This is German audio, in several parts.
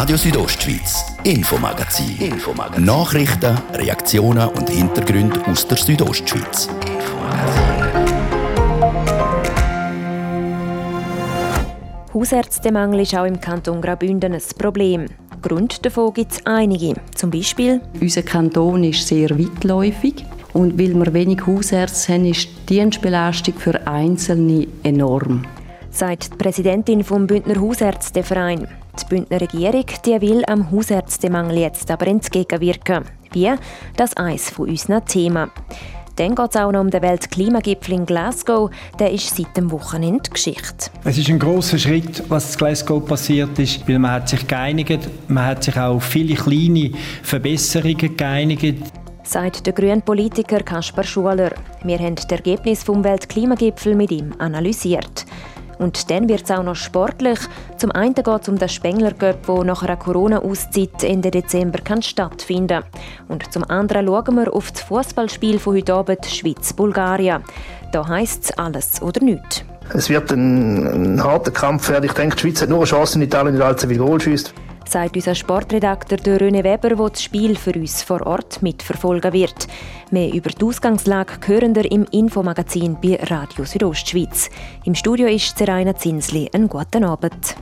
Radio Südostschweiz, Infomagazin. Infomagazin. Nachrichten, Reaktionen und Hintergründe aus der Südostschweiz. Hausärztemangel ist auch im Kanton Graubünden ein Problem. Grund davon gibt es einige. Zum Beispiel Unser Kanton ist sehr weitläufig und weil wir wenig Hausärzte haben, ist die Dienstbelastung für Einzelne enorm. sagt die Präsidentin vom Bündner Hausärzteverein. Die Bündner Regierung die will am Hausärztemangel jetzt aber entgegenwirken. Wie? Das ist eines von unseren Themen. Dann geht es auch noch um den Weltklimagipfel in Glasgow. Der ist seit dem Wochenende Geschichte. Es ist ein großer Schritt, was in Glasgow passiert ist, weil man hat sich geeinigt, man hat sich auch auf viele kleine Verbesserungen geeinigt. Sagt der grüne Politiker Kaspar Schuler. Wir haben das Ergebnis vom Weltklimagipfel mit ihm analysiert. Und dann wird es auch noch sportlich. Zum einen geht es um den Spengler Cup, der nach einer Corona-Auszeit Ende Dezember kann stattfinden Und zum anderen schauen wir auf das Fußballspiel von heute Abend Schweiz-Bulgarien. Da heisst es alles oder nichts. Es wird ein, ein harter Kampf werden. Ich denke, die Schweiz hat nur eine Chance, in Italien nicht allzu viel Goal schießt. Sagt unser Sportredakteur René Weber, der das Spiel für uns vor Ort mitverfolgen wird. Mehr über die Ausgangslage hören wir im Infomagazin bei Radio Südostschweiz. Im Studio ist Seraina Zinsli. Einen guten Abend.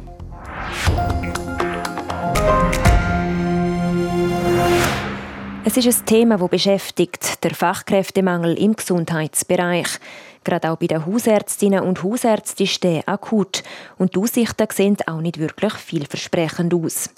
Es ist ein Thema, das beschäftigt, der Fachkräftemangel im Gesundheitsbereich. Gerade auch bei den Hausärztinnen und Hausärzten der akut und die Aussichten sehen auch nicht wirklich vielversprechend aus.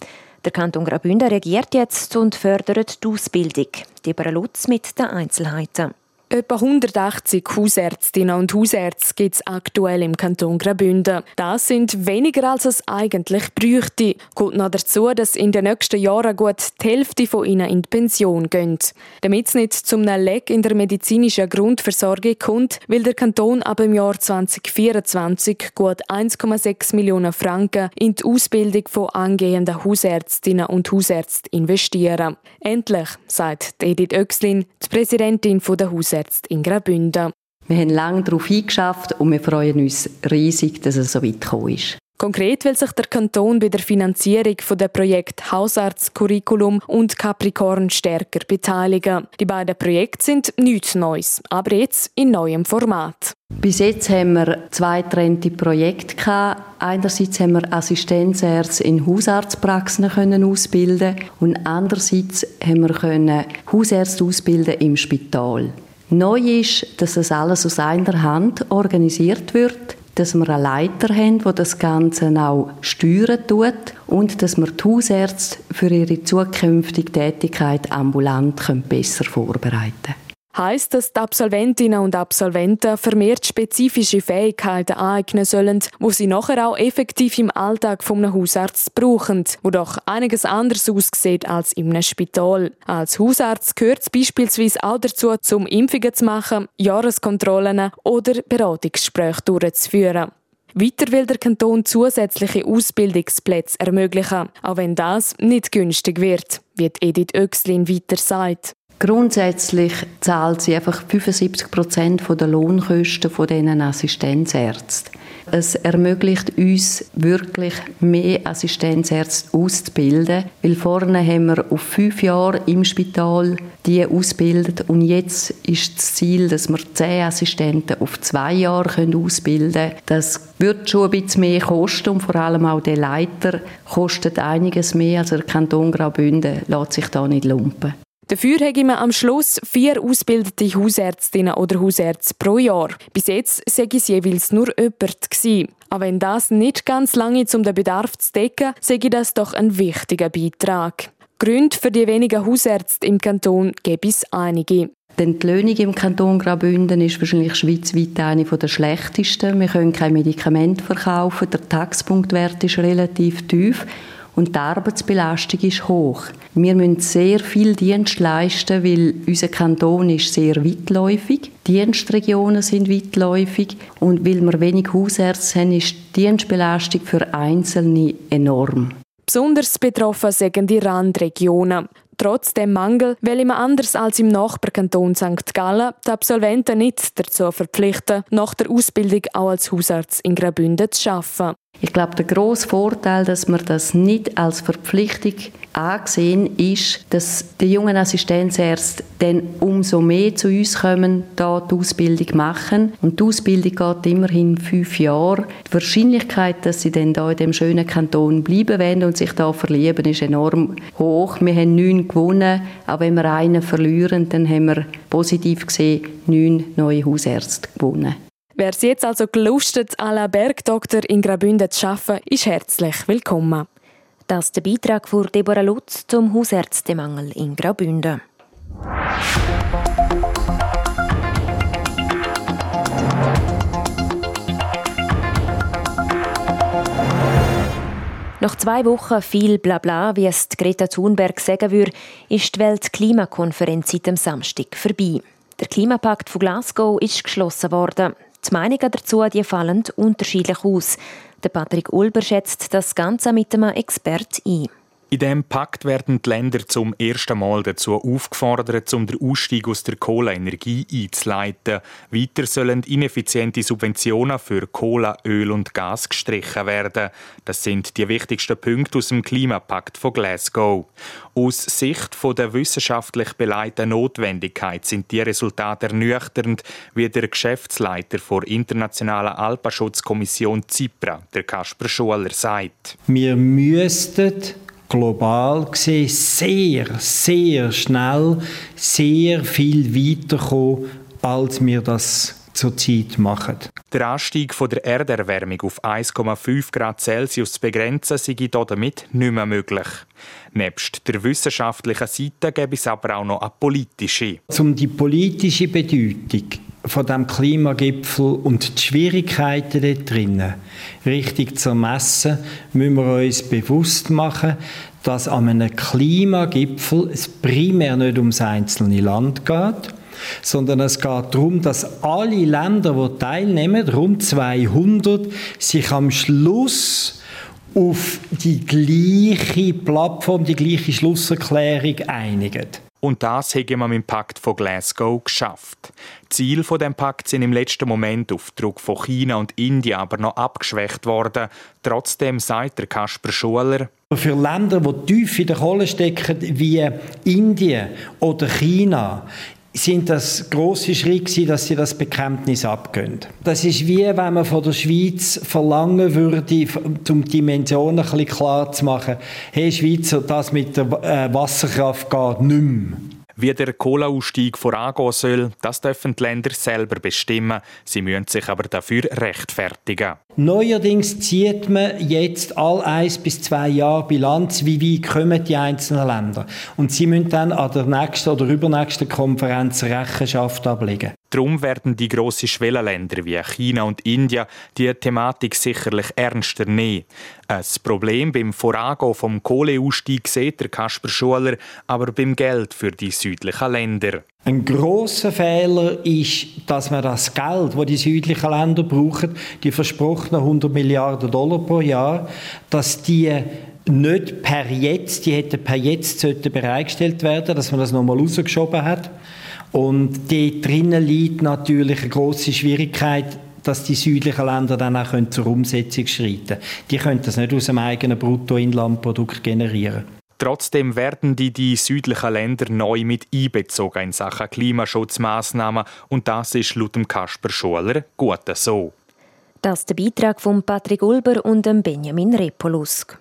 Der Kanton Graubünden reagiert jetzt und fördert die Ausbildung. Deborah Lutz mit den Einzelheiten. Etwa 180 Hausärztinnen und Hausärzte gibt es aktuell im Kanton Graubünden. Das sind weniger als es eigentlich bräuchte. Kommt noch dazu, dass in den nächsten Jahren gut die Hälfte von ihnen in die Pension gehen. Damit es nicht zum Leck in der medizinischen Grundversorgung kommt, will der Kanton ab dem Jahr 2024 gut 1,6 Millionen Franken in die Ausbildung von angehenden Hausärztinnen und Hausärzten investieren. Endlich, sagt Edith Oechslin, die Präsidentin der Hausärzte in Graubünden. Wir haben lange darauf eingeschafft und wir freuen uns riesig, dass es so weit gekommen ist. Konkret will sich der Kanton bei der Finanzierung von der Projekt Hausarzt-Curriculum und Capricorn stärker beteiligen. Die beiden Projekte sind nichts Neues, aber jetzt in neuem Format. Bis jetzt haben wir zwei getrennte Projekte gehabt. Einerseits haben wir Assistenzärzte in Hausarztpraxen können ausbilden und andererseits haben wir können Hausärzte ausbilden im Spital. Neu ist, dass das alles aus einer Hand organisiert wird, dass wir einen Leiter haben, der das Ganze auch steuern tut und dass wir die Hausärzte für ihre zukünftige Tätigkeit ambulant besser vorbereiten können. Heißt, dass die Absolventinnen und Absolventen vermehrt spezifische Fähigkeiten aneignen sollen, wo sie nachher auch effektiv im Alltag von einem Hausarzt brauchen, wo doch einiges anders aussieht als einem Spital. Als Hausarzt gehört es beispielsweise auch dazu, zum Impfungen zu machen, Jahreskontrollen oder Beratungsgespräche durchzuführen. Weiter will der Kanton zusätzliche Ausbildungsplätze ermöglichen, auch wenn das nicht günstig wird, wie Edith Oechslin weiter sagt. Grundsätzlich zahlt sie einfach 75 Prozent der Lohnkosten von diesen Assistenzärzten. Es ermöglicht uns wirklich mehr Assistenzärzte auszubilden, weil vorne haben wir auf fünf Jahre im Spital die ausgebildet und jetzt ist das Ziel, dass wir zehn Assistenten auf zwei Jahre ausbilden können. Das wird schon ein bisschen mehr kosten und vor allem auch der Leiter kostet einiges mehr, also der Kanton Graubünden lässt sich da nicht lumpen. Dafür haben wir am Schluss vier ausgebildete Hausärztinnen oder Hausärzte pro Jahr. Bis jetzt sei es jeweils nur jemand gewesen. Auch wenn das nicht ganz lange um den Bedarf zu decken, sei das doch ein wichtiger Beitrag. Gründe für die wenigen Hausärzte im Kanton gibt es einige. Die Löhnung im Kanton Graubünden ist wahrscheinlich schweizweit eine der schlechtesten. Wir können kein Medikament verkaufen, der Taxpunktwert ist relativ tief und die Arbeitsbelastung ist hoch. Wir müssen sehr viel Dienst leisten, weil unser Kanton ist sehr weitläufig. Die Dienstregionen sind weitläufig und weil wir wenig Hausärzte haben, ist die Dienstbelastung für Einzelne enorm. Besonders betroffen sind die Randregionen. Trotz dem Mangel will man anders als im Nachbarkanton St. Gallen die Absolventen nicht dazu verpflichten, nach der Ausbildung auch als Hausarzt in Graubünden zu arbeiten. Ich glaube, der grosse Vorteil, dass man das nicht als Verpflichtung angesehen ist, dass die jungen Assistenzärzte dann umso mehr zu uns kommen, da die Ausbildung machen. Und die Ausbildung geht immerhin fünf Jahre. Die Wahrscheinlichkeit, dass sie dann da in dem schönen Kanton bleiben werden und sich da verlieben, ist enorm hoch. Wir haben neun gewonnen, auch wenn wir einen verlieren, dann haben wir positiv gesehen neun neue Hausärzte gewonnen. Wer es jetzt also gelustet, à la Bergdoktor in Graubünden zu arbeiten, ist herzlich willkommen. Das ist der Beitrag von Deborah Lutz zum Hausärztemangel in Graubünden. Nach zwei Wochen viel Blabla, wie es Greta Thunberg sagen würde, ist die Weltklimakonferenz seit dem Samstag vorbei. Der Klimapakt von Glasgow ist geschlossen worden. Die Meinungen dazu die fallen unterschiedlich aus. Der Patrick Ulber schätzt das Ganze mit einem Expert ein. In diesem Pakt werden die Länder zum ersten Mal dazu aufgefordert, um den Ausstieg aus der Kohleenergie einzuleiten. Weiter sollen ineffiziente Subventionen für Kohle, Öl und Gas gestrichen werden. Das sind die wichtigsten Punkte aus dem Klimapakt von Glasgow. Aus Sicht der wissenschaftlich beleiteten Notwendigkeit sind die Resultate ernüchternd, wie der Geschäftsleiter der Internationalen Alpenschutzkommission ZIPRA, der Kasper Schuler, sagt. Wir müssten global gesehen sehr, sehr schnell, sehr viel weiterkommen, als wir das zurzeit machen. Der Anstieg der Erderwärmung auf 1,5 Grad Celsius zu begrenzen, sei damit nicht mehr möglich. Nebst der wissenschaftlichen Seite gäbe es aber auch noch eine politische. Um die politische Bedeutung von dem Klimagipfel und die Schwierigkeiten dort drinnen richtig zu messen, müssen wir uns bewusst machen, dass an einem Klimagipfel es primär nicht ums einzelne Land geht, sondern es geht darum, dass alle Länder, die teilnehmen, rund 200, sich am Schluss auf die gleiche Plattform, die gleiche Schlusserklärung einigen. Und das haben wir im Pakt von Glasgow geschafft. Ziel von dem Pakt sind im letzten Moment auf Druck von China und Indien aber noch abgeschwächt worden. Trotzdem sagt der Kasper Schuler, für Länder, die tief in der Kohle stecken, wie Indien oder China, sind das große Schritte, dass sie das Bekenntnis abgehen. Das ist wie wenn man von der Schweiz verlangen würde, um die Dimensionen ein bisschen klar zu machen, hey Schweizer, das mit der äh, Wasserkraft geht nicht mehr. Wie der Kohleausstieg vorangehen soll, das dürfen die Länder selber bestimmen. Sie müssen sich aber dafür rechtfertigen. Neuerdings zieht man jetzt all eins bis zwei Jahre Bilanz, wie weit kommen die einzelnen Länder. Und sie müssen dann an der nächsten oder übernächsten Konferenz Rechenschaft ablegen. Darum werden die grossen Schwellenländer wie China und India die Thematik sicherlich ernster nehmen. Ein Problem beim Vorangehen vom Kohleausstieg sieht der Kasper Schuler aber beim Geld für die südlichen Länder. Ein großer Fehler ist, dass man das Geld, das die südlichen Länder brauchen, die versprochenen 100 Milliarden Dollar pro Jahr, dass die nicht per jetzt, die hätten per jetzt bereitgestellt werden, dass man das nochmal rausgeschoben hat. Und dort drinnen liegt natürlich eine große Schwierigkeit, dass die südlichen Länder dann auch zur Umsetzung schreiten können. Die können das nicht aus dem eigenen Bruttoinlandprodukt generieren. Trotzdem werden die, die südlichen Länder neu mit einbezogen in Sachen Klimaschutzmaßnahmen und das ist laut dem Kasper Schuler gut so. Das ist der Beitrag von Patrick Ulber und Benjamin Repolusk.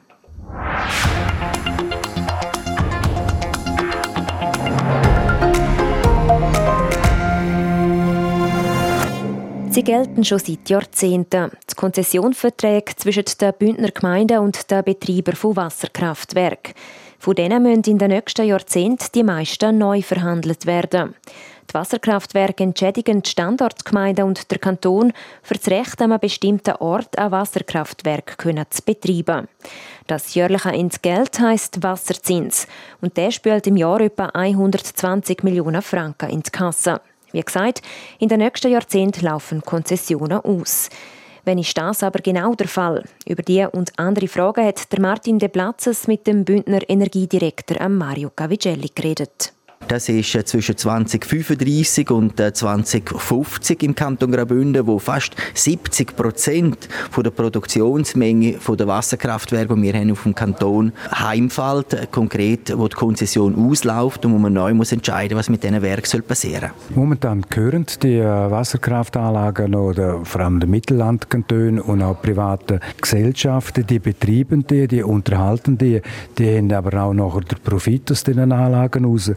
Sie gelten schon seit Jahrzehnten. Die Konzessionsverträge zwischen den Bündner Gemeinden und den Betreibern von Wasserkraftwerken. Von denen müssen in den nächsten Jahrzehnten die meisten neu verhandelt werden. Die Wasserkraftwerke entschädigen die Standortgemeinde und der Kanton für das Recht, an einem bestimmten Ort ein Wasserkraftwerk zu betreiben. Das jährliche Entgelt heisst Wasserzins und der spült im Jahr etwa 120 Millionen Franken in die Kasse. Wie gesagt, in den nächsten Jahrzehnten laufen Konzessionen aus. Wenn ist das aber genau der Fall? Über die und andere Fragen hat der Martin De Platzes mit dem Bündner Energiedirektor Mario Cavigelli geredet. Das ist äh, zwischen 2035 und 2050 im Kanton Graubünden, wo fast 70 Prozent der Produktionsmenge der Wasserkraftwerke, die wir haben auf dem Kanton heimfällt, konkret, wo die Konzession ausläuft und wo man neu muss entscheiden, was mit diesen Werken passieren soll. Momentan gehören die Wasserkraftanlagen oder vor allem der Mittellandkantone und auch private Gesellschaften, die betreiben die, die unterhalten die, die haben aber auch noch den Profit aus diesen Anlagen raus.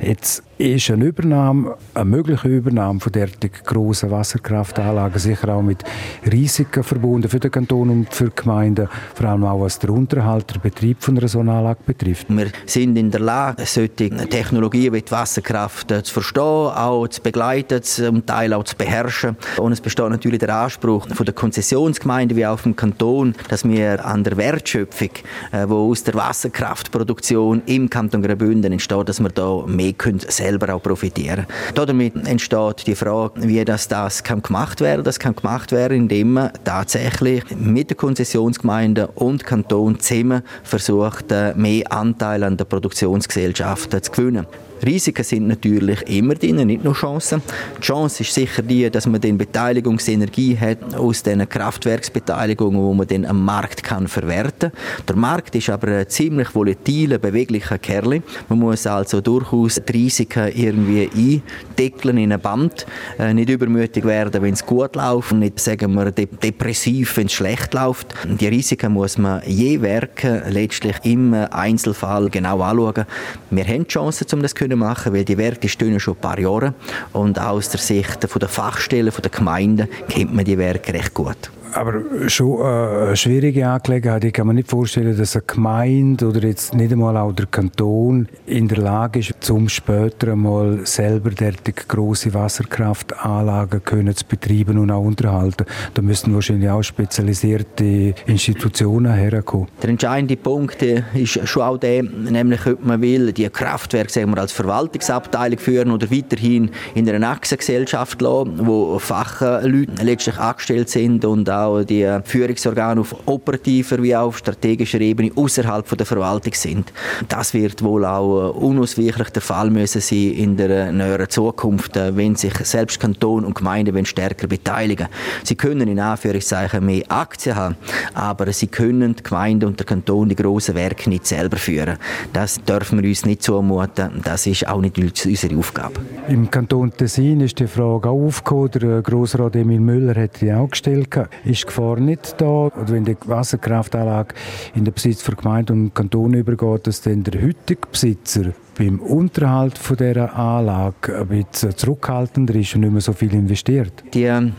Jetzt ist eine Übernahme, eine mögliche Übernahme von derartig grossen Wasserkraftanlagen sicher auch mit Risiken verbunden für den Kanton und für die Gemeinden, vor allem auch was der Unterhalt, der Betrieb von einer solchen Anlage betrifft. Wir sind in der Lage, solche Technologien wie die Wasserkraft zu verstehen, auch zu begleiten, zum Teil auch zu beherrschen. Und es besteht natürlich der Anspruch von der Konzessionsgemeinde wie auch vom Kanton, dass wir an der Wertschöpfung, äh, wo aus der Wasserkraftproduktion im Kanton Graubünden entsteht, dass wir da mehr können selber auch profitieren. Damit entsteht die Frage, wie das, das kann gemacht werden. Das kann gemacht werden, indem man tatsächlich mit der Konzessionsgemeinde und Kanton zusammen versucht, äh, mehr Anteil an der Produktionsgesellschaft zu gewinnen. Risiken sind natürlich immer drin, nicht nur Chancen. Die Chance ist sicher die, dass man den Beteiligungsenergie hat aus den Kraftwerksbeteiligungen, wo man dann am Markt kann verwerten. Der Markt ist aber ein ziemlich volatiler, beweglicher Kerl. Man muss also durchaus die Risiken irgendwie eindeckeln in ein Band, äh, nicht übermütig werden, wenn es gut läuft, nicht sagen wir depressiv, wenn es schlecht läuft. Die Risiken muss man je werken letztlich im Einzelfall genau anschauen. Wir haben die Chance, um das zu können machen, weil die Werke stehen schon ein paar Jahre. Und aus der Sicht der Fachstellen, der Gemeinden kennt man die Werke recht gut aber schon äh, eine schwierige Angelegenheit. Ich kann mir nicht vorstellen, dass eine Gemeinde oder jetzt nicht einmal auch der Kanton in der Lage ist, zum später einmal selber derartig große Wasserkraftanlagen können zu betreiben und auch unterhalten. Da müssten wahrscheinlich auch spezialisierte Institutionen herkommen. Der entscheidende Punkt äh, ist schon auch der, nämlich ob man will, die Kraftwerke sagen wir, als Verwaltungsabteilung führen oder weiterhin in einer Achsengesellschaft lassen, wo Fachleute letztlich angestellt sind und auch auch die Führungsorgane auf operativer wie auch auf strategischer Ebene außerhalb der Verwaltung sind. Das wird wohl auch äh, unausweichlich der Fall müssen sein in der näheren Zukunft, äh, wenn sich selbst Kanton und Gemeinden stärker beteiligen. Sie können in Anführungszeichen mehr Aktien haben, aber sie können die Gemeinde und der Kanton die grossen Werke nicht selber führen. Das dürfen wir uns nicht zumuten. Das ist auch nicht unsere Aufgabe. Im Kanton Tessin ist die Frage auch aufgekommen. Der Grossrat Emil Müller hat die auch gestellt ist die Gefahr nicht da, oder wenn die Wasserkraftanlage in den Besitz von Gemeinde und Kanton übergeht, dass dann der heutige Besitzer beim Unterhalt von dieser Anlage ein bisschen zurückhaltender ist und nicht mehr so viel investiert? Die äh,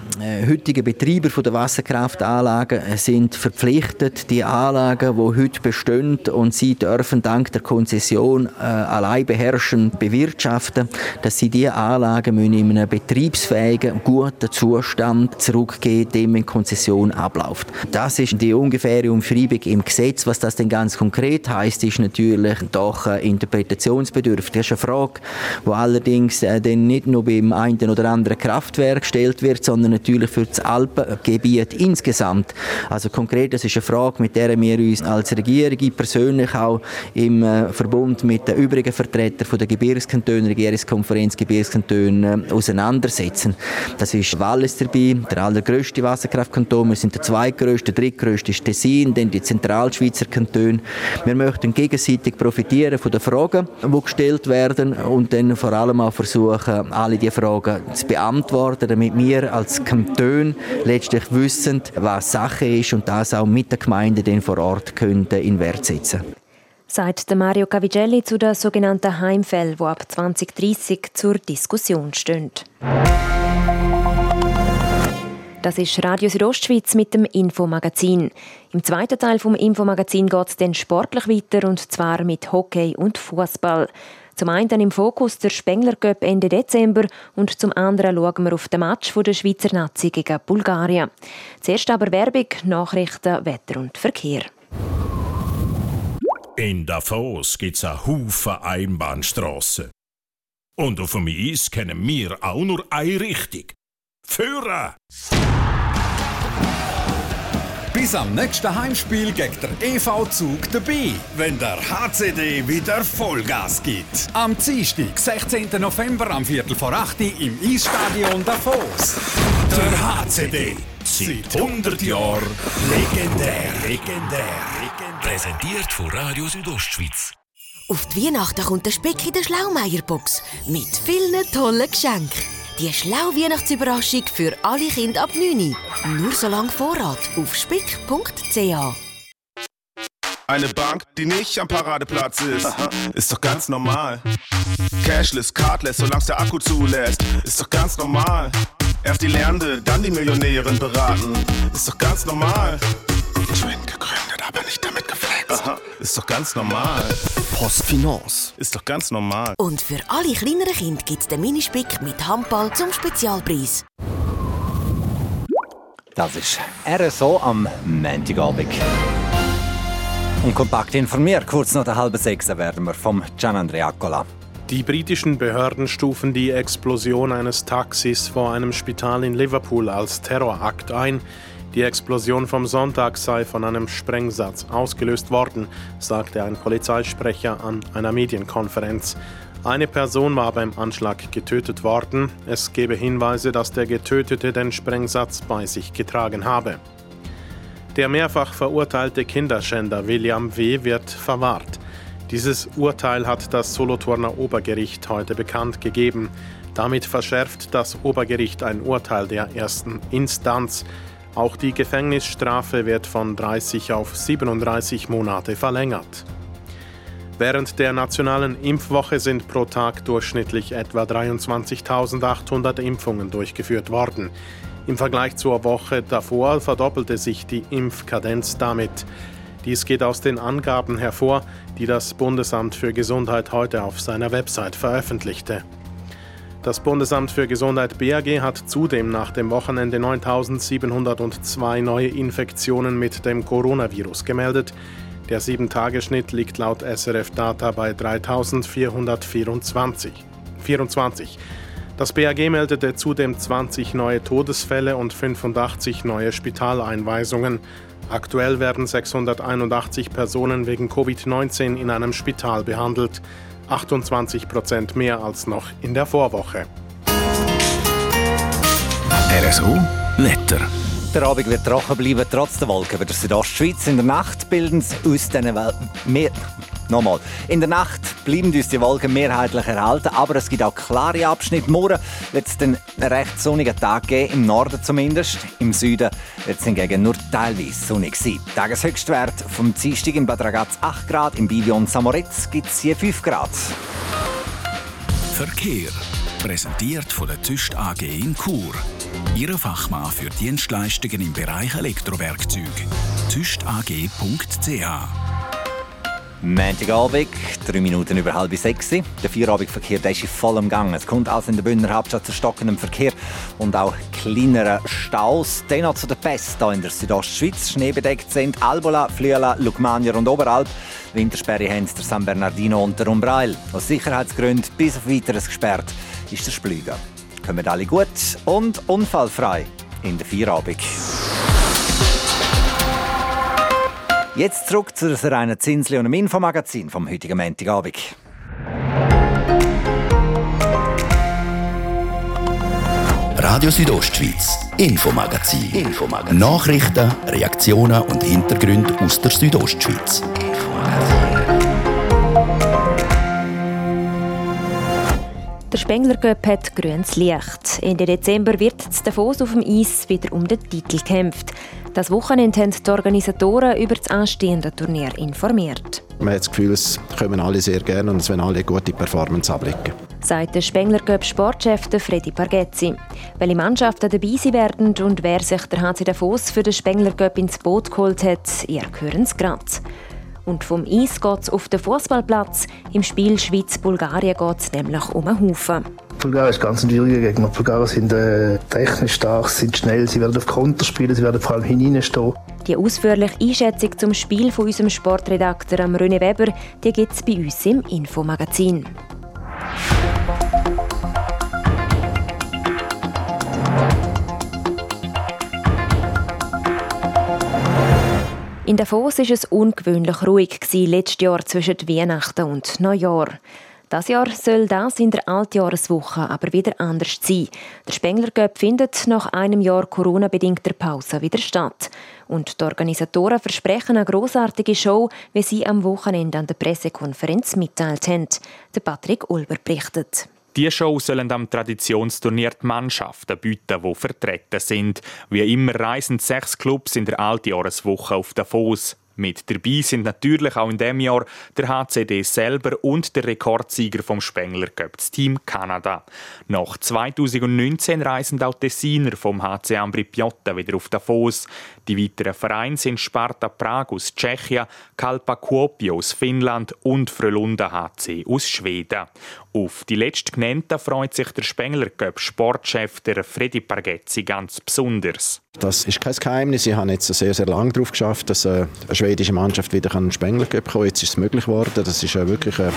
heutigen Betreiber der Wasserkraftanlagen sind verpflichtet, die Anlagen, die heute bestehen und sie dürfen dank der Konzession äh, allein beherrschen, bewirtschaften, dass sie diese Anlagen in einem betriebsfähigen, guten Zustand zurückgeben, dem in Konzession abläuft. Das ist die ungefähre Umschreibung im Gesetz. Was das denn ganz konkret heißt, ist natürlich doch äh, Interpretations handlungsbedürftig. Das ist eine Frage, die allerdings äh, dann nicht nur beim einen oder anderen Kraftwerk gestellt wird, sondern natürlich für das Alpengebiet insgesamt. Also konkret, das ist eine Frage, mit der wir uns als Regierung persönlich auch im äh, Verbund mit den übrigen Vertretern der Gebirgskantonen, Regierungskonferenz Gebirgskantonen äh, auseinandersetzen. Das ist Wallis dabei, der allergrößte Wasserkraftkanton. Wir sind der zweitgrößte, drittgrößte ist Tessin, dann die Zentralschweizer Kantone. Wir möchten gegenseitig profitieren von den Fragen, die die gestellt werden und dann vor allem auch versuchen, alle diese Fragen zu beantworten, damit wir als Kanton letztlich wissen, was Sache ist und das auch mit der Gemeinde dann vor Ort können in Wert setzen sagt Mario Cavigelli zu den sogenannten Heimfällen, die ab 2030 zur Diskussion stehen. Das ist Radio Südostschweiz mit dem Infomagazin. Im zweiten Teil vom Infomagazin geht es dann sportlich weiter und zwar mit Hockey und Fußball. Zum einen im Fokus der Spengler Cup Ende Dezember und zum anderen schauen wir auf den Match der Schweizer Nazi gegen Bulgarien. Zuerst aber Werbung, Nachrichten, Wetter und Verkehr. In Davos gibt es eine Haufen Einbahnstrassen. Und auf dem Eis kennen wir auch nur eine Richtung. Führer! Bist am nächsten Heimspiel gegen der EV Zug dabei, wenn der HCD wieder Vollgas gibt. Am Dienstag, 16. November am Viertel vor 8 Uhr im Eisstadion Davos. Der HCD. Seit 100 Jahren legendär, legendär, legendär. Präsentiert von Radio Südostschweiz. Auf die Weihnachten kommt der Speck in der Schlaumeierbox mit vielen tollen Geschenken. Die schlau Weihnachtsüberraschung für alle Kinder ab 9 Nur so lange Vorrat auf spick.ch. Eine Bank, die nicht am Paradeplatz ist, Aha. ist doch ganz normal. Cashless, cardless, solange der Akku zulässt, ist doch ganz normal. Erst die Lernende, dann die Millionärin beraten, ist doch ganz normal. Twin gegründet, aber nicht geflext. Aha. Ist doch ganz normal. Postfinance. Ist doch ganz normal. Und für alle kleineren Kinder gibt es den Minispick mit Handball zum Spezialpreis. Das ist RSO am Montagabend. Und kompakt informiert, kurz nach der halben sechs werden wir vom Gian Andreacola. Die britischen Behörden stufen die Explosion eines Taxis vor einem Spital in Liverpool als Terrorakt ein. Die Explosion vom Sonntag sei von einem Sprengsatz ausgelöst worden, sagte ein Polizeisprecher an einer Medienkonferenz. Eine Person war beim Anschlag getötet worden. Es gebe Hinweise, dass der Getötete den Sprengsatz bei sich getragen habe. Der mehrfach verurteilte Kinderschänder William W. wird verwahrt. Dieses Urteil hat das Solothurner Obergericht heute bekannt gegeben. Damit verschärft das Obergericht ein Urteil der ersten Instanz. Auch die Gefängnisstrafe wird von 30 auf 37 Monate verlängert. Während der nationalen Impfwoche sind pro Tag durchschnittlich etwa 23.800 Impfungen durchgeführt worden. Im Vergleich zur Woche davor verdoppelte sich die Impfkadenz damit. Dies geht aus den Angaben hervor, die das Bundesamt für Gesundheit heute auf seiner Website veröffentlichte. Das Bundesamt für Gesundheit BAG hat zudem nach dem Wochenende 9.702 neue Infektionen mit dem Coronavirus gemeldet. Der 7-Tage-Schnitt liegt laut SRF Data bei 3.424. Das BAG meldete zudem 20 neue Todesfälle und 85 neue Spitaleinweisungen. Aktuell werden 681 Personen wegen Covid-19 in einem Spital behandelt. 28 Prozent mehr als noch in der Vorwoche. RSO Wetter. Der Abend wird trocken bleiben, trotz der Wolken über der Südostschweiz. In der Nacht bilden sie aus diesen mehr Nochmal. In der Nacht bleiben uns die Wolken mehrheitlich erhalten, aber es gibt auch klare Abschnitte. Morgen wird es einen recht sonnigen Tag geben, im Norden zumindest. Im Süden wird es hingegen nur teilweise sonnig sein. Tageshöchstwert vom Dienstag in Bad Ragaz 8 Grad, im Bivion Samoritz gibt es hier 5 Grad. Verkehr. Präsentiert von der TÜST AG in Chur. Ihre Fachmann für Dienstleistungen im Bereich Elektrowerkzeug. tüstag.ch Montagabend, drei Minuten über halb sechs. Der Feierabendverkehr ist in vollem Gang. Es kommt also in der Bündner Hauptstadt zu stockendem Verkehr und auch kleineren Staus. Dennoch zu der Pest hier in der Südostschweiz. Schneebedeckt sind Albola, Flüela, Lugmanier und Oberalp. Wintersperre haben der San Bernardino und der Umbrail. Aus Sicherheitsgründen bis auf weiteres gesperrt ist der Splüger. Kommen alle gut und unfallfrei in der Feierabend. Jetzt zurück zu der reinen Zinsli und dem Infomagazin vom heutigen Montagabend. Radio Südostschweiz, Infomagazin. Infomagazin. Nachrichten, Reaktionen und Hintergründe aus der Südostschweiz. Der Spengler Cup hat grünes Licht. Ende Dezember wird das Davos auf dem Eis wieder um den Titel gekämpft. Das Wochenende haben die Organisatoren über das anstehende Turnier informiert. Man hat das Gefühl, es kommen alle sehr gerne und es werden alle gute Performance ablicken. Sagt der Spengler Cup Sportchef Freddy Pargezzi. Welche Mannschaften dabei sein werden und wer sich der HC Davos für den Spengler Cup ins Boot geholt hat, ihr hören es gerade. Und vom Eis geht es auf den Fußballplatz. Im Spiel Schweiz-Bulgarien geht es nämlich um einen Haufen. Bulgarien ist ganz schwieriger Gegner. Die Bulgaren sind äh, technisch stark, sind schnell, sie werden auf Konter spielen, sie werden vor allem hineinstehen. Die ausführliche Einschätzung zum Spiel von unserem Sportredakteur René Weber gibt es bei uns im Infomagazin. In Davos war es ungewöhnlich ruhig letztes Jahr zwischen Weihnachten und Neujahr. Das Jahr soll das in der Altjahreswoche aber wieder anders sein. Der Spengler Cup findet nach einem Jahr Corona-bedingter Pause wieder statt. Und die Organisatoren versprechen eine grossartige Show, wie sie am Wochenende an der Pressekonferenz mitteilt haben. Der Patrick Ulber berichtet. Die Show sollen am Traditionsturnier die Mannschaften bieten, die vertreten sind. Wie immer reisen sechs Clubs in der Altjahreswoche auf Davos. Mit dabei sind natürlich auch in diesem Jahr der HCD selber und der Rekordsieger vom Spengler Cup, das Team Kanada. Nach 2019 reisen auch Tessiner vom HC Ambri Piotta wieder auf Davos. Die weiteren Vereine sind Sparta Prag aus Tschechien, Kalpa Kuopio aus Finnland und Frölunda HC aus Schweden. Auf die letzte genannte freut sich der Spengler Cup Sportchef der Freddy Pargezzi ganz besonders. Das ist kein Geheimnis. Ich habe jetzt sehr, sehr lange darauf geschafft, dass äh, eine schwedische Mannschaft wieder einen Spengler Cup kommen Jetzt ist es möglich geworden. Das ist wirklich eine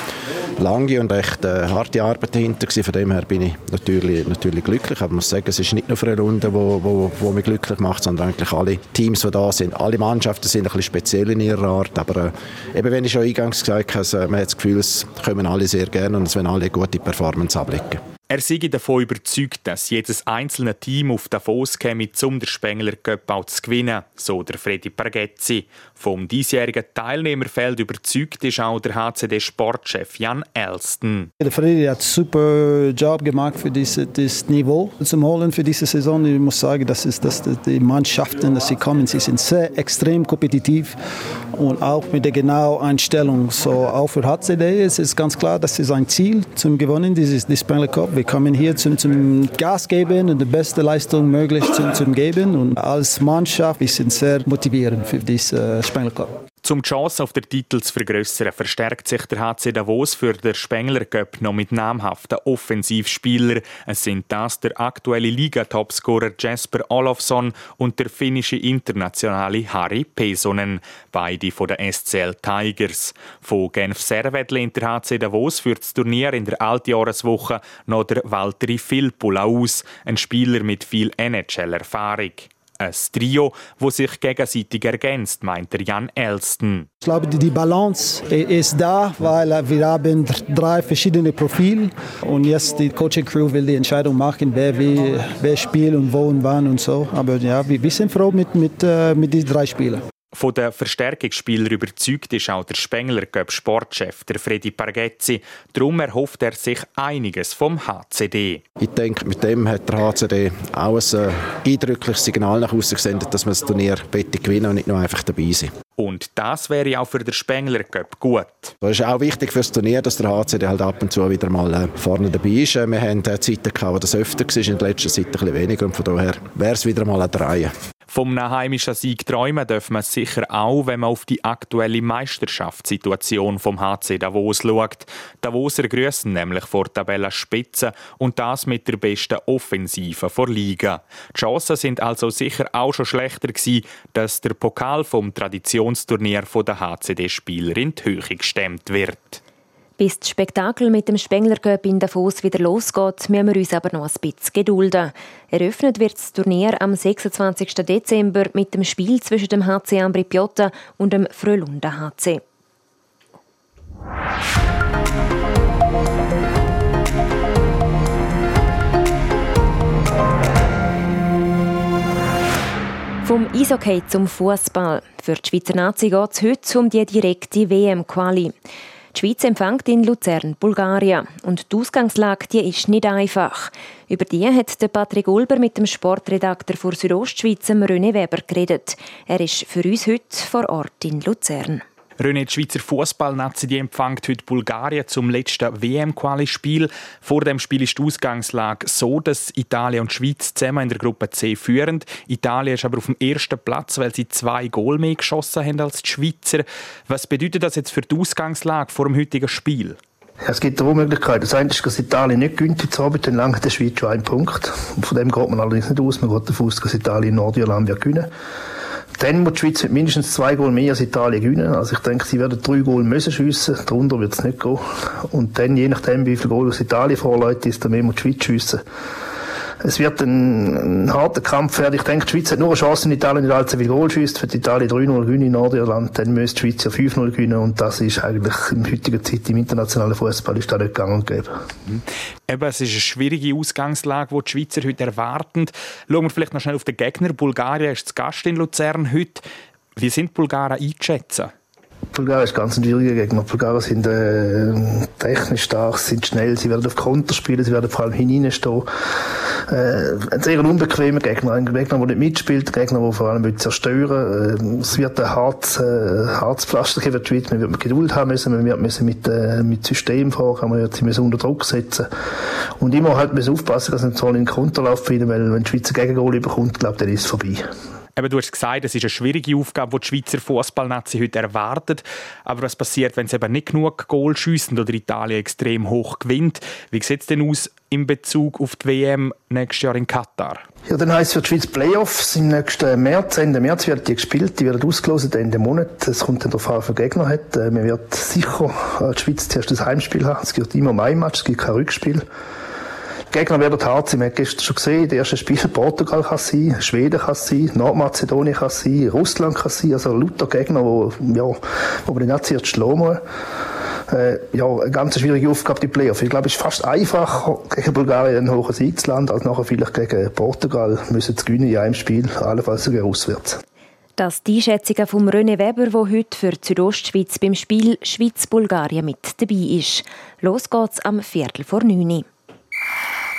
lange und recht äh, harte Arbeit dahinter. Von dem her bin ich natürlich, natürlich glücklich. Aber ich muss sagen, es ist nicht nur eine Runde, die mich glücklich macht, sondern eigentlich alle Teams, die da sind. Alle Mannschaften sind ein bisschen speziell in ihrer Art. Aber äh, eben, wenn ich schon eingangs gesagt habe, man hat das Gefühl, es kommen alle sehr gerne und es werden alle gute Performance ablegen. Er sei davon überzeugt, dass jedes einzelne Team auf Davos käme, um den Spengler Cup auch zu gewinnen, so der Freddy Pargezzi. Vom diesjährigen Teilnehmerfeld überzeugt ist auch der HCD-Sportchef Jan Elston. Der Freddy hat einen super Job gemacht für dieses, Niveau zum Holen für diese Saison. Ich muss sagen, dass, ist, dass die Mannschaften, dass sie kommen, sie sind sehr extrem kompetitiv und auch mit der genauen Einstellung. So auch für HCD ist es ganz klar, das ist ein Ziel zum Gewinnen dieses Spengler Cup. Wir kommen hier zum, zum Gas geben und die beste Leistung möglich zum, zum geben. Und als Mannschaft, wir sind sehr motivierend für diesen Spengler Cup. Um die Chance auf den Titel zu vergrößern, verstärkt sich der HC Davos für den Spengler Cup noch mit namhaften Offensivspielern. Es sind das der aktuelle Liga-Topscorer Jasper Olofsson und der finnische internationale Harry Pesonen, beide von den SCL Tigers. Von Genf Servet lehnt der HC Davos für das Turnier in der Altjahreswoche noch der Valtteri Filppula aus, ein Spieler mit viel NHL-Erfahrung. Ein Trio, das sich gegenseitig ergänzt, meint Jan Elston. Ich glaube, die Balance ist da, weil wir haben drei verschiedene Profile und jetzt die Coaching Crew will die Entscheidung machen, wer, wie, wer spielt und wo und wann und so. Aber ja, wir sind froh mit, mit, äh, mit diesen drei Spielern. Von den Verstärkungsspielern überzeugt ist auch der Spengler Cup Sportchef, der Freddy Pargezzi. Darum erhofft er sich einiges vom HCD. Ich denke, mit dem hat der HCD auch ein äh, eindrückliches Signal nach außen gesendet, dass man das Turnier gewinnen und nicht nur einfach dabei sein. Und das wäre auch für den Spengler Cup gut. Das ist auch wichtig für das Turnier, dass der HCD halt ab und zu wieder mal äh, vorne dabei ist. Wir haben äh, Zeiten gehabt, wo das öfter war, in der letzten Zeit ein bisschen weniger. Und von daher wäre es wieder mal eine Reihe. Vom heimischen Sieg träumen dürfen wir sicher auch, wenn man auf die aktuelle Meisterschaftssituation vom HC Davos schaut. Davoser grüßen nämlich vor Tabellenspitze und das mit der besten Offensive vor Liga. Die Chancen sind also sicher auch schon schlechter gewesen, dass der Pokal vom Traditionsturnier der HCD-Spieler in die Höhe gestemmt wird. Bis das Spektakel mit dem Spengler Cup in Davos wieder losgeht, müssen wir uns aber noch ein bisschen gedulden. Eröffnet wird das Turnier am 26. Dezember mit dem Spiel zwischen dem HC Ambri Piotta und dem Frölunda HC. Vom Eishockey zum Fußball. Für die Schweizer Nazi geht es heute um die direkte WM-Quali. Die Schweiz empfängt in Luzern Bulgarien und die Ausgangslage die ist nicht einfach. Über die hat der Patrick Ulber mit dem Sportredakteur für Südostschweiz, René Weber, geredet. Er ist für uns heute vor Ort in Luzern. René, die Schweizer Fußballnazi die empfängt heute Bulgarien zum letzten WM-Quali-Spiel. Vor dem Spiel ist die Ausgangslage so, dass Italien und Schweiz zusammen in der Gruppe C führen. Italien ist aber auf dem ersten Platz, weil sie zwei Goal mehr geschossen haben als die Schweizer. Was bedeutet das jetzt für die Ausgangslage vor dem heutigen Spiel? Es gibt eine Möglichkeit. Das eine ist, dass Italien nicht gewinnt heute Abend, dann langt der Schweiz schon einen Punkt. Von dem geht man allerdings nicht aus. Man geht davon aus, dass Italien Nordirland wird gewinnen dann muss die Schweiz mit mindestens zwei Goal mehr als Italien gewinnen. Also ich denke, sie werden drei Goal müssen schiessen. Darunter wird es nicht gehen. Und dann, je nachdem, wie viel Goal aus Italien vorläuft, ist, dann mehr muss die Schweiz schiessen. Es wird ein, ein harter Kampf werden. Ich denke, die Schweiz hat nur eine Chance in Italien, nicht allzu viel Goal schießt. Wenn die Italien 3-0 gewinnen in Nordirland, dann müsste die Schweiz ja 5-0 gewinnen. Und das ist eigentlich in heutiger Zeit im internationalen Fußball nicht gang und gäbe. Mhm. Eben, es ist eine schwierige Ausgangslage, die die Schweizer heute erwarten. Schauen wir vielleicht noch schnell auf den Gegner. Bulgarien ist zu Gast in Luzern heute. Wie sind die Bulgaren einzuschätzen? Bulgarien ist ganz ein schwieriger Gegner. Bulgaren sind äh, technisch stark, sind schnell, sie werden auf Konter spielen, sie werden vor allem hineinstehen. Äh, ein sehr unbequemer Gegner, ein Gegner, der nicht mitspielt, ein Gegner, der vor allem will zerstören äh, Es wird ein hartes, äh, hartes Pflaster geben Schweiz. Man wird Geduld haben müssen, man wird müssen mit, äh, mit System vorgehen, man wird sie müssen unter Druck setzen. Und immer halt müssen aufpassen, dass man so in den Konterlauf finden, weil wenn die Schweiz ein Gegengol bekommt, glaube dann ist es vorbei. Eben, du hast gesagt, es ist eine schwierige Aufgabe, die die Schweizer Fußballnazi heute erwartet. Aber was passiert, wenn sie eben nicht genug Goal schiessen oder Italien extrem hoch gewinnt? Wie sieht es denn aus in Bezug auf die WM nächstes Jahr in Katar? Ja, dann heisst es für die Schweiz Playoffs im nächsten März. Ende März werden die gespielt, die werden ausgelost Ende Monat. Es kommt dann darauf an, wer Gegner hat. Äh, man wird sicher äh, die Schweiz zuerst das Heimspiel haben. Es gibt immer ein Match, es gibt kein Rückspiel. Gegner werden hart sein. Wir haben gestern schon gesehen, das erste Spiel Portugal kann sein, Schweden kann sein, Nordmazedonien kann sein, Russland kann sein. Also lauter Gegner, wo, ja, wo man nicht zuerst schlagen muss. Äh, ja, eine ganz schwierige Aufgabe, die Playoff. Ich glaube, es ist fast einfacher, gegen Bulgarien Sieg zu landen, als nachher vielleicht gegen Portugal müssen zu gewinnen in einem Spiel, allenfalls sogar auswärts. Das die Einschätzungen von René Weber, der heute für die Südostschweiz beim Spiel Schweiz-Bulgarien mit dabei ist. Los geht's am Viertel vor neun.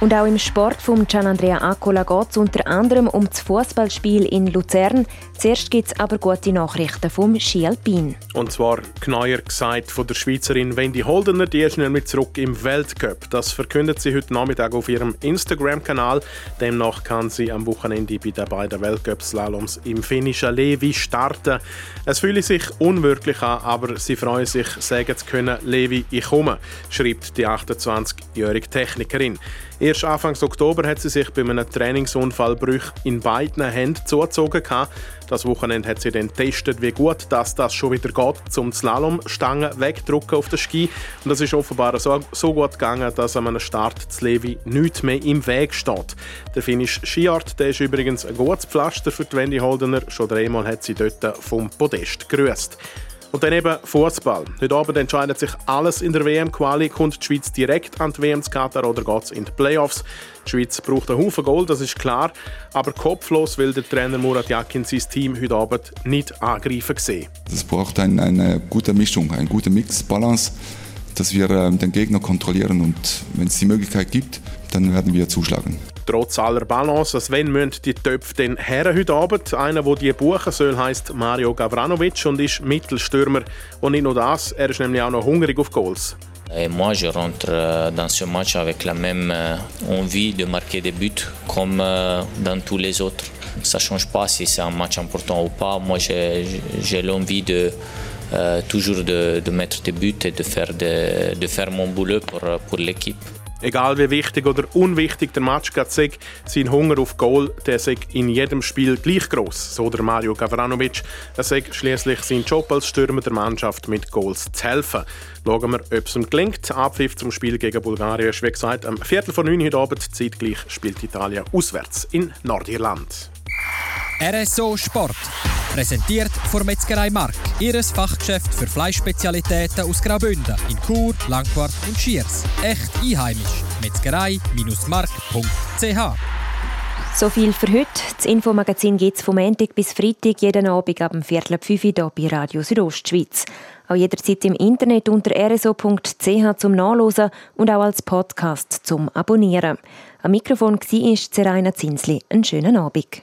und auch im Sport von Gianandrea Accola geht es unter anderem um das Fußballspiel in Luzern. Zuerst gibt es aber gute Nachrichten vom Ski Alpin. Und zwar genauer gesagt von der Schweizerin Wendy Holdener, die ist nämlich zurück im Weltcup. Das verkündet sie heute Nachmittag auf ihrem Instagram-Kanal. Demnach kann sie am Wochenende bei den beiden Weltcup-Slaloms im finnischen Levi starten. Es fühle sich unwirklich an, aber sie freuen sich, sagen zu können, Levi, ich komme, schreibt die 28-jährige Technikerin. Erst Anfang Oktober hat sie sich bei einem Trainingsunfall Brüche in beiden Händen zugezogen. Das Wochenende hat sie dann getestet, wie gut dass das schon wieder geht, zum Slalomstangen wegdrücken auf den Ski. Und das ist offenbar so, so gut gegangen, dass an einem Start zu Levi nichts mehr im Weg steht. Der finnische Skiart der ist übrigens ein gutes Pflaster für die Wendy Holdener. Schon dreimal hat sie dort vom Podest gerüßt. Und dann eben Fußball. Heute Abend entscheidet sich alles in der WM-Quali. Kommt die Schweiz direkt an die WM zu Katar oder geht es in die Playoffs? Die Schweiz braucht einen Haufen Gold, das ist klar. Aber kopflos will der Trainer Murat Yakin sein Team heute Abend nicht angreifen sehen. Es braucht ein, eine gute Mischung, eine gute Mix, Balance, dass wir äh, den Gegner kontrollieren und wenn es die Möglichkeit gibt, dann werden wir zuschlagen. Trotz aller Balance, als wenn müssen die Töpfe den Herren heute Abend. Einer, der die buchen soll, heißt Mario Gavranovic und ist Mittelstürmer. Und nicht nur das, er ist nämlich auch noch hungrig auf Goals. Et moi, je rentre euh, dans ce match avec la même euh, envie de marquer des buts comme euh, dans tous les autres. Ça ne change pas si c'est un match important ou pas. Moi, j'ai l'envie de euh, toujours de, de, mettre des buts et de faire, de, de faire mon boulot pour, pour l'équipe. Egal wie wichtig oder unwichtig der Match gerade sei, sein Hunger auf Goal, der sei in jedem Spiel gleich groß, so der Mario Gavranovic. Er sagt schließlich sein Job als Stürmer der Mannschaft mit Goals zu helfen. Schauen wir, ob es ihm gelingt. Abpfiff zum Spiel gegen Bulgarien ist, wie gesagt, am Viertel von neun heute Abend. Zeitgleich spielt Italien auswärts in Nordirland. RSO Sport. Präsentiert von Metzgerei Mark. Ihres Fachgeschäft für Fleischspezialitäten aus Graubünden in Chur, Langquart und Schiers. Echt einheimisch. Metzgerei-mark.ch so viel für heute. Das Infomagazin gibt es vom Montag bis Freitag jeden Abend ab dem Viertel ab 5 Uhr bei Radio Südostschweiz. Auch jederzeit im Internet unter rso.ch zum Nachlesen und auch als Podcast zum Abonnieren. Am Mikrofon war Zeraina Zinsli. Einen schönen Abend.